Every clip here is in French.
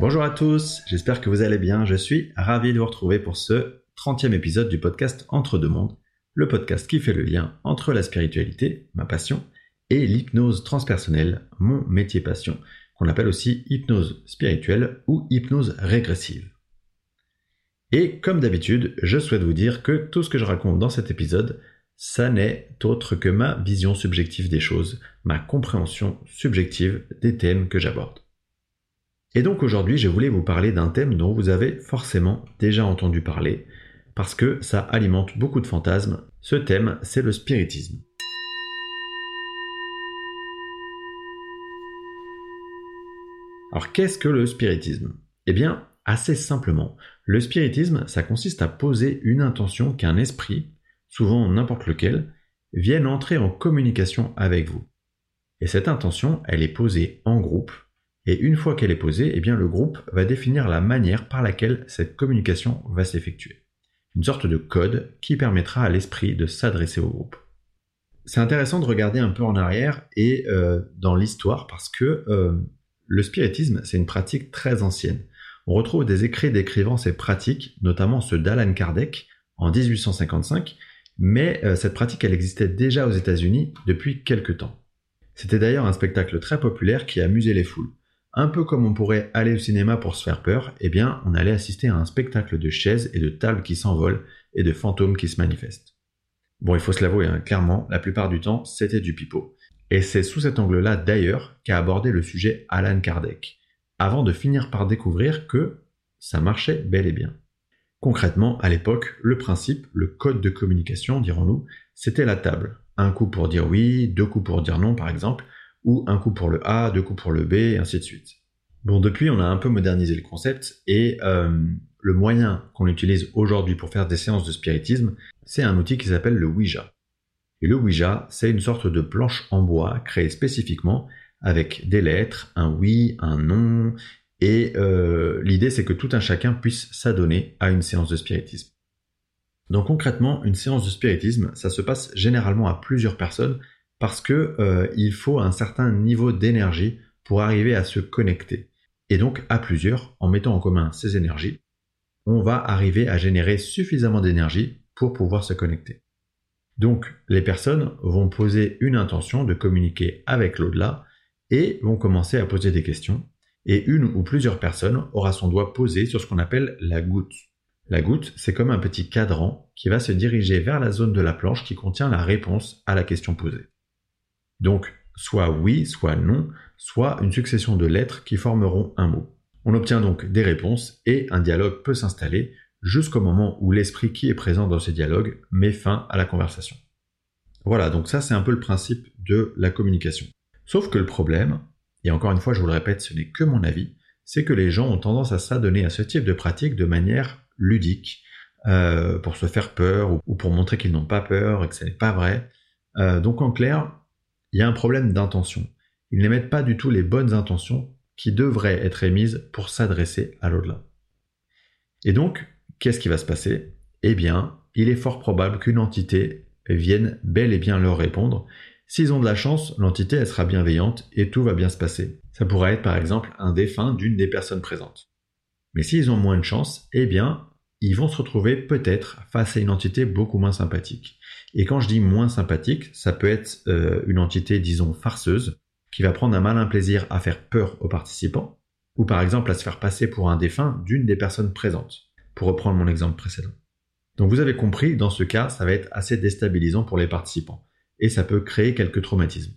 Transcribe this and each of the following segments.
Bonjour à tous, j'espère que vous allez bien. Je suis ravi de vous retrouver pour ce 30e épisode du podcast Entre deux mondes, le podcast qui fait le lien entre la spiritualité, ma passion, et l'hypnose transpersonnelle, mon métier passion, qu'on appelle aussi hypnose spirituelle ou hypnose régressive. Et comme d'habitude, je souhaite vous dire que tout ce que je raconte dans cet épisode, ça n'est autre que ma vision subjective des choses, ma compréhension subjective des thèmes que j'aborde. Et donc aujourd'hui, je voulais vous parler d'un thème dont vous avez forcément déjà entendu parler, parce que ça alimente beaucoup de fantasmes. Ce thème, c'est le spiritisme. Alors qu'est-ce que le spiritisme? Eh bien, assez simplement, le spiritisme, ça consiste à poser une intention qu'un esprit, souvent n'importe lequel, vienne entrer en communication avec vous. Et cette intention, elle est posée en groupe, et une fois qu'elle est posée, eh bien le groupe va définir la manière par laquelle cette communication va s'effectuer. Une sorte de code qui permettra à l'esprit de s'adresser au groupe. C'est intéressant de regarder un peu en arrière et euh, dans l'histoire parce que euh, le spiritisme, c'est une pratique très ancienne. On retrouve des écrits décrivant ces pratiques, notamment ceux d'Alan Kardec en 1855, mais euh, cette pratique, elle existait déjà aux États-Unis depuis quelque temps. C'était d'ailleurs un spectacle très populaire qui amusait les foules. Un peu comme on pourrait aller au cinéma pour se faire peur, eh bien, on allait assister à un spectacle de chaises et de tables qui s'envolent et de fantômes qui se manifestent. Bon, il faut se l'avouer, hein, clairement, la plupart du temps, c'était du pipeau. Et c'est sous cet angle-là, d'ailleurs, qu'a abordé le sujet Alan Kardec, avant de finir par découvrir que ça marchait bel et bien. Concrètement, à l'époque, le principe, le code de communication, dirons-nous, c'était la table. Un coup pour dire oui, deux coups pour dire non, par exemple, ou un coup pour le A, deux coups pour le B, et ainsi de suite. Bon, depuis, on a un peu modernisé le concept, et euh, le moyen qu'on utilise aujourd'hui pour faire des séances de spiritisme, c'est un outil qui s'appelle le Ouija. Et le Ouija, c'est une sorte de planche en bois créée spécifiquement avec des lettres, un oui, un non, et euh, l'idée c'est que tout un chacun puisse s'adonner à une séance de spiritisme. Donc concrètement, une séance de spiritisme, ça se passe généralement à plusieurs personnes parce que euh, il faut un certain niveau d'énergie pour arriver à se connecter. Et donc à plusieurs, en mettant en commun ces énergies, on va arriver à générer suffisamment d'énergie pour pouvoir se connecter. Donc les personnes vont poser une intention de communiquer avec l'au-delà et vont commencer à poser des questions. Et une ou plusieurs personnes aura son doigt posé sur ce qu'on appelle la goutte. La goutte, c'est comme un petit cadran qui va se diriger vers la zone de la planche qui contient la réponse à la question posée. Donc, soit oui, soit non, soit une succession de lettres qui formeront un mot. On obtient donc des réponses et un dialogue peut s'installer jusqu'au moment où l'esprit qui est présent dans ce dialogue met fin à la conversation. Voilà, donc ça c'est un peu le principe de la communication. Sauf que le problème, et encore une fois je vous le répète, ce n'est que mon avis, c'est que les gens ont tendance à s'adonner à ce type de pratique de manière ludique, euh, pour se faire peur ou, pour montrer qu'ils n'ont pas peur et que ce n'est pas vrai. Euh, donc en clair, il y a un problème d'intention. Ils n'émettent pas du tout les bonnes intentions qui devraient être émises pour s'adresser à l'au-delà. Et donc, qu'est-ce qui va se passer? Eh bien, il est fort probable qu'une entité vienne bel et bien leur répondre. S'ils ont de la chance, l'entité sera bienveillante et tout va bien se passer. Ça pourrait être par exemple un défunt d'une des personnes présentes. Mais s'ils ont moins de chance, eh bien, ils vont se retrouver peut-être face à une entité beaucoup moins sympathique. Et quand je dis moins sympathique, ça peut être euh, une entité, disons, farceuse, qui va prendre un malin plaisir à faire peur aux participants, ou par exemple à se faire passer pour un défunt d'une des personnes présentes, pour reprendre mon exemple précédent. Donc vous avez compris, dans ce cas, ça va être assez déstabilisant pour les participants, et ça peut créer quelques traumatismes.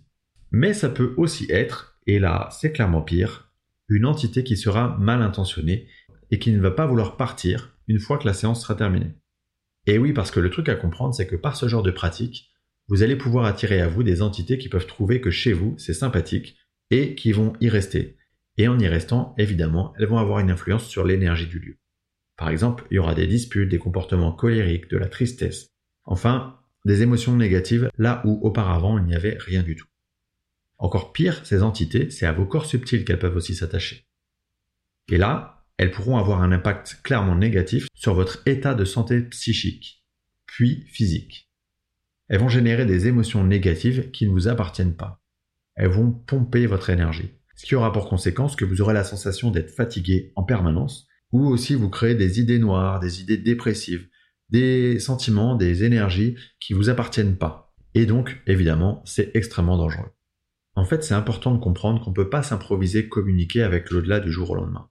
Mais ça peut aussi être, et là c'est clairement pire, une entité qui sera mal intentionnée et qui ne va pas vouloir partir une fois que la séance sera terminée. Et oui, parce que le truc à comprendre, c'est que par ce genre de pratique, vous allez pouvoir attirer à vous des entités qui peuvent trouver que chez vous, c'est sympathique, et qui vont y rester. Et en y restant, évidemment, elles vont avoir une influence sur l'énergie du lieu. Par exemple, il y aura des disputes, des comportements colériques, de la tristesse, enfin, des émotions négatives là où auparavant il n'y avait rien du tout. Encore pire, ces entités, c'est à vos corps subtils qu'elles peuvent aussi s'attacher. Et là, elles pourront avoir un impact clairement négatif sur votre état de santé psychique, puis physique. Elles vont générer des émotions négatives qui ne vous appartiennent pas. Elles vont pomper votre énergie. ce qui aura pour conséquence que vous aurez la sensation d'être fatigué en permanence, ou aussi vous créez des idées noires, des idées dépressives, des sentiments, des énergies qui vous appartiennent pas. Et donc, évidemment, c'est extrêmement dangereux. En fait, c'est important de comprendre qu'on ne peut pas s'improviser communiquer avec l'au-delà du jour au lendemain.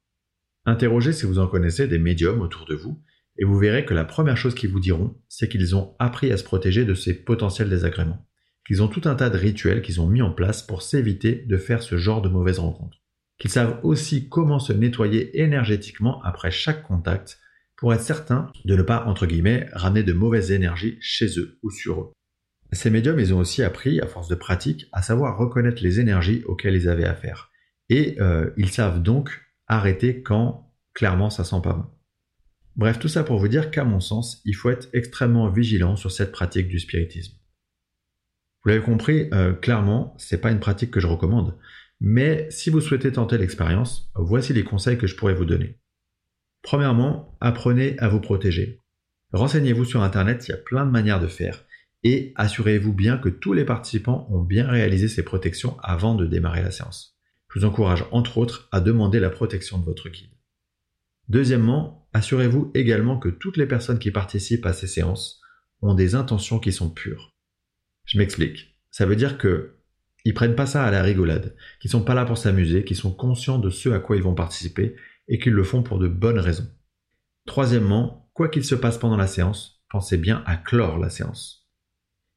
Interrogez si vous en connaissez des médiums autour de vous, et vous verrez que la première chose qu'ils vous diront, c'est qu'ils ont appris à se protéger de ces potentiels désagréments, qu'ils ont tout un tas de rituels qu'ils ont mis en place pour s'éviter de faire ce genre de mauvaises rencontres, qu'ils savent aussi comment se nettoyer énergétiquement après chaque contact pour être certain de ne pas, entre guillemets, ramener de mauvaises énergies chez eux ou sur eux. Ces médiums, ils ont aussi appris, à force de pratique, à savoir reconnaître les énergies auxquelles ils avaient affaire. Et euh, ils savent donc arrêter quand, clairement, ça sent pas bon. Bref, tout ça pour vous dire qu'à mon sens, il faut être extrêmement vigilant sur cette pratique du spiritisme. Vous l'avez compris, euh, clairement, c'est pas une pratique que je recommande. Mais si vous souhaitez tenter l'expérience, voici les conseils que je pourrais vous donner. Premièrement, apprenez à vous protéger. Renseignez-vous sur Internet, il y a plein de manières de faire. Et assurez-vous bien que tous les participants ont bien réalisé ces protections avant de démarrer la séance. Je vous encourage entre autres à demander la protection de votre guide. Deuxièmement, assurez-vous également que toutes les personnes qui participent à ces séances ont des intentions qui sont pures. Je m'explique. Ça veut dire que ils prennent pas ça à la rigolade, qu'ils sont pas là pour s'amuser, qu'ils sont conscients de ce à quoi ils vont participer et qu'ils le font pour de bonnes raisons. Troisièmement, quoi qu'il se passe pendant la séance, pensez bien à clore la séance.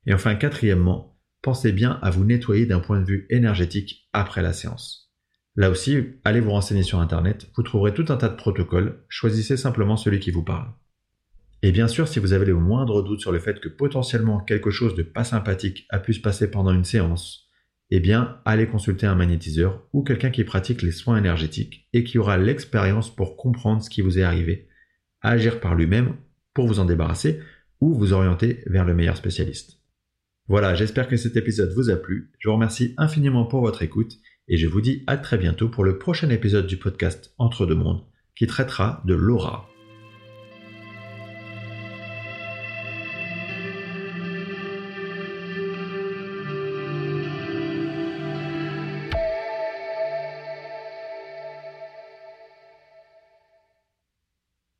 Et enfin, quatrièmement, pensez bien à vous nettoyer d'un point de vue énergétique après la séance. Là aussi, allez vous renseigner sur Internet, vous trouverez tout un tas de protocoles, choisissez simplement celui qui vous parle. Et bien sûr, si vous avez le moindre doute sur le fait que potentiellement quelque chose de pas sympathique a pu se passer pendant une séance, eh bien, allez consulter un magnétiseur ou quelqu'un qui pratique les soins énergétiques et qui aura l'expérience pour comprendre ce qui vous est arrivé, agir par lui-même pour vous en débarrasser ou vous orienter vers le meilleur spécialiste. Voilà, j'espère que cet épisode vous a plu. Je vous remercie infiniment pour votre écoute et je vous dis à très bientôt pour le prochain épisode du podcast Entre deux mondes qui traitera de l'aura.